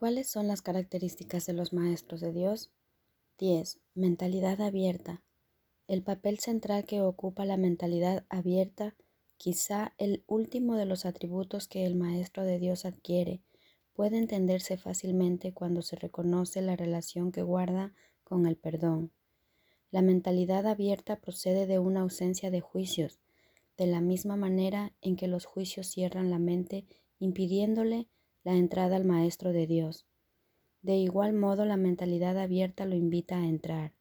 ¿Cuáles son las características de los maestros de Dios? 10. Mentalidad abierta. El papel central que ocupa la mentalidad abierta, quizá el último de los atributos que el maestro de Dios adquiere, puede entenderse fácilmente cuando se reconoce la relación que guarda con el perdón. La mentalidad abierta procede de una ausencia de juicios, de la misma manera en que los juicios cierran la mente impidiéndole la entrada al Maestro de Dios. De igual modo la mentalidad abierta lo invita a entrar.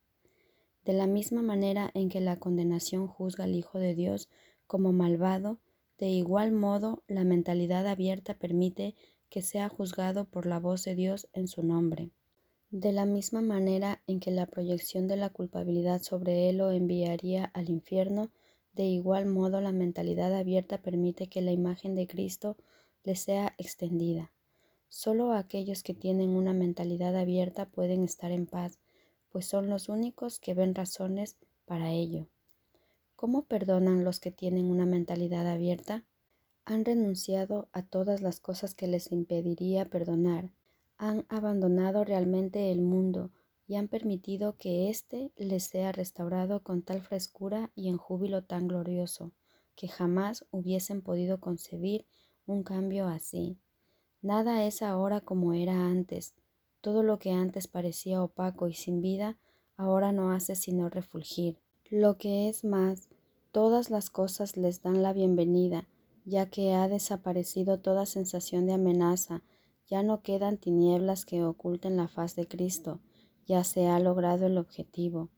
De la misma manera en que la condenación juzga al Hijo de Dios como malvado, de igual modo la mentalidad abierta permite que sea juzgado por la voz de Dios en su nombre. De la misma manera en que la proyección de la culpabilidad sobre él lo enviaría al infierno, de igual modo la mentalidad abierta permite que la imagen de Cristo le sea extendida. Solo aquellos que tienen una mentalidad abierta pueden estar en paz, pues son los únicos que ven razones para ello. ¿Cómo perdonan los que tienen una mentalidad abierta? Han renunciado a todas las cosas que les impediría perdonar, han abandonado realmente el mundo y han permitido que éste les sea restaurado con tal frescura y en júbilo tan glorioso, que jamás hubiesen podido concebir un cambio así. Nada es ahora como era antes. Todo lo que antes parecía opaco y sin vida, ahora no hace sino refulgir. Lo que es más, todas las cosas les dan la bienvenida, ya que ha desaparecido toda sensación de amenaza, ya no quedan tinieblas que oculten la faz de Cristo, ya se ha logrado el objetivo.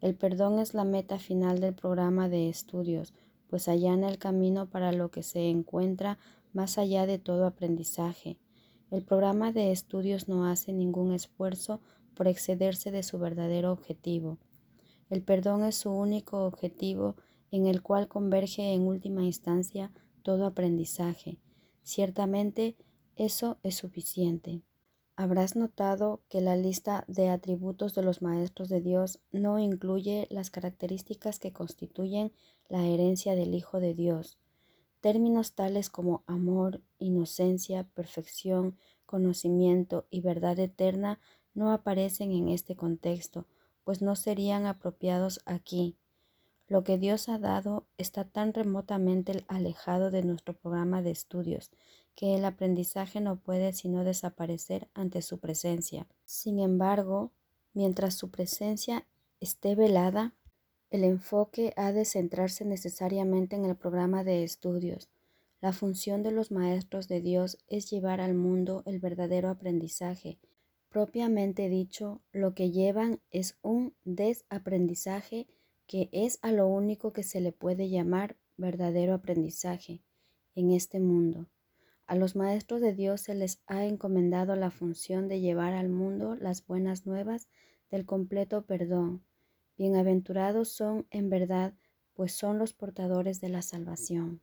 El perdón es la meta final del programa de estudios, pues allana el camino para lo que se encuentra más allá de todo aprendizaje. El programa de estudios no hace ningún esfuerzo por excederse de su verdadero objetivo. El perdón es su único objetivo en el cual converge en última instancia todo aprendizaje. Ciertamente, eso es suficiente. Habrás notado que la lista de atributos de los maestros de Dios no incluye las características que constituyen la herencia del Hijo de Dios. Términos tales como amor, inocencia, perfección, conocimiento y verdad eterna no aparecen en este contexto, pues no serían apropiados aquí. Lo que Dios ha dado está tan remotamente alejado de nuestro programa de estudios que el aprendizaje no puede sino desaparecer ante su presencia. Sin embargo, mientras su presencia esté velada, el enfoque ha de centrarse necesariamente en el programa de estudios. La función de los maestros de Dios es llevar al mundo el verdadero aprendizaje. Propiamente dicho, lo que llevan es un desaprendizaje que es a lo único que se le puede llamar verdadero aprendizaje en este mundo. A los maestros de Dios se les ha encomendado la función de llevar al mundo las buenas nuevas del completo perdón, Bienaventurados son en verdad, pues son los portadores de la salvación.